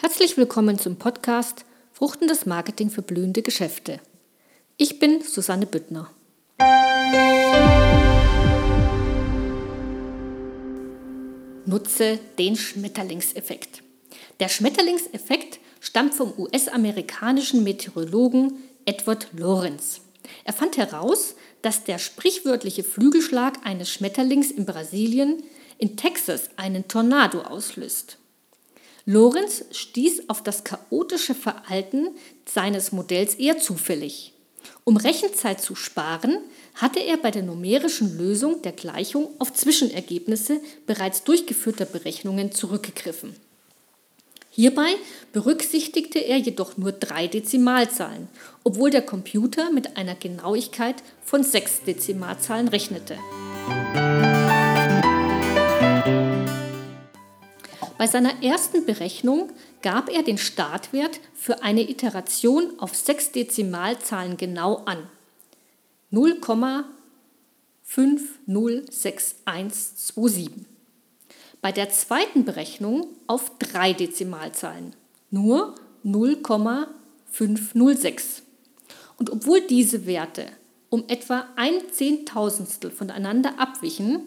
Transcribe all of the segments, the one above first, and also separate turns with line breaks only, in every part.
Herzlich willkommen zum Podcast Fruchtendes Marketing für blühende Geschäfte. Ich bin Susanne Büttner. Nutze den Schmetterlingseffekt. Der Schmetterlingseffekt stammt vom US-amerikanischen Meteorologen Edward Lorenz. Er fand heraus, dass der sprichwörtliche Flügelschlag eines Schmetterlings in Brasilien in Texas einen Tornado auslöst. Lorenz stieß auf das chaotische Verhalten seines Modells eher zufällig. Um Rechenzeit zu sparen, hatte er bei der numerischen Lösung der Gleichung auf Zwischenergebnisse bereits durchgeführter Berechnungen zurückgegriffen. Hierbei berücksichtigte er jedoch nur drei Dezimalzahlen, obwohl der Computer mit einer Genauigkeit von sechs Dezimalzahlen rechnete. Seiner ersten Berechnung gab er den Startwert für eine Iteration auf sechs Dezimalzahlen genau an. 0,506127. Bei der zweiten Berechnung auf drei Dezimalzahlen. Nur 0,506. Und obwohl diese Werte um etwa ein Zehntausendstel voneinander abwichen,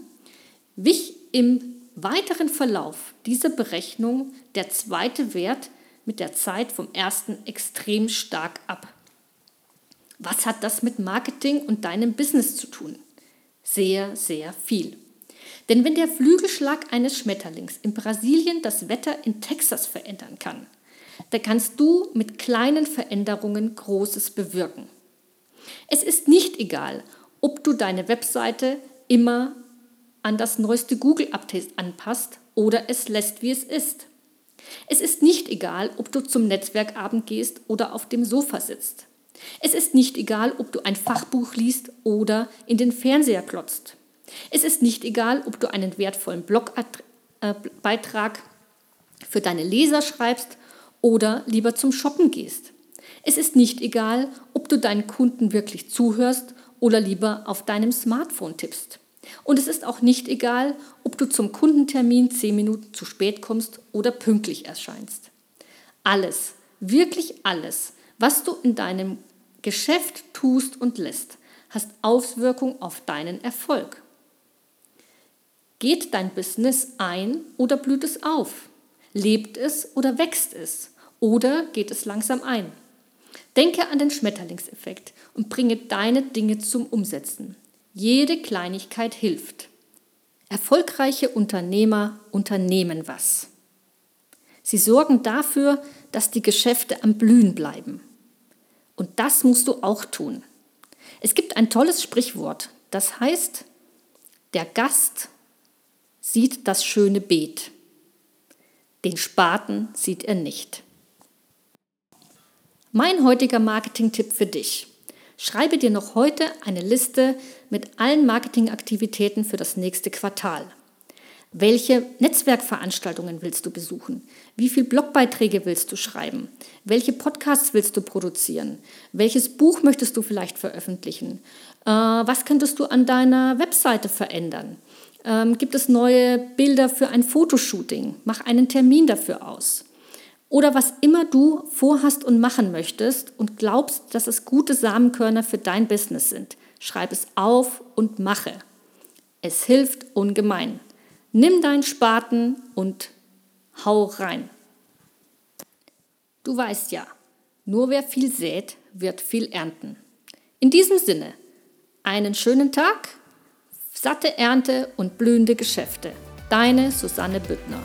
wich im weiteren Verlauf dieser Berechnung der zweite Wert mit der Zeit vom ersten extrem stark ab. Was hat das mit Marketing und deinem Business zu tun? Sehr, sehr viel. Denn wenn der Flügelschlag eines Schmetterlings in Brasilien das Wetter in Texas verändern kann, dann kannst du mit kleinen Veränderungen Großes bewirken. Es ist nicht egal, ob du deine Webseite immer an das neueste Google-Update anpasst oder es lässt, wie es ist. Es ist nicht egal, ob du zum Netzwerkabend gehst oder auf dem Sofa sitzt. Es ist nicht egal, ob du ein Fachbuch liest oder in den Fernseher klotzt. Es ist nicht egal, ob du einen wertvollen Blogbeitrag für deine Leser schreibst oder lieber zum Shoppen gehst. Es ist nicht egal, ob du deinen Kunden wirklich zuhörst oder lieber auf deinem Smartphone tippst. Und es ist auch nicht egal, ob du zum Kundentermin zehn Minuten zu spät kommst oder pünktlich erscheinst. Alles, wirklich alles, was du in deinem Geschäft tust und lässt, hast Auswirkungen auf deinen Erfolg. Geht dein Business ein oder blüht es auf? Lebt es oder wächst es? Oder geht es langsam ein? Denke an den Schmetterlingseffekt und bringe deine Dinge zum Umsetzen. Jede Kleinigkeit hilft. Erfolgreiche Unternehmer unternehmen was. Sie sorgen dafür, dass die Geschäfte am Blühen bleiben. Und das musst du auch tun. Es gibt ein tolles Sprichwort, das heißt, der Gast sieht das schöne Beet, den Spaten sieht er nicht. Mein heutiger Marketing-Tipp für dich. Schreibe dir noch heute eine Liste mit allen Marketingaktivitäten für das nächste Quartal. Welche Netzwerkveranstaltungen willst du besuchen? Wie viele Blogbeiträge willst du schreiben? Welche Podcasts willst du produzieren? Welches Buch möchtest du vielleicht veröffentlichen? Äh, was könntest du an deiner Webseite verändern? Ähm, gibt es neue Bilder für ein Fotoshooting? Mach einen Termin dafür aus oder was immer du vorhast und machen möchtest und glaubst, dass es gute Samenkörner für dein Business sind. Schreib es auf und mache. Es hilft ungemein. Nimm deinen Spaten und hau rein. Du weißt ja, nur wer viel sät, wird viel ernten. In diesem Sinne, einen schönen Tag, satte Ernte und blühende Geschäfte. Deine Susanne Büttner.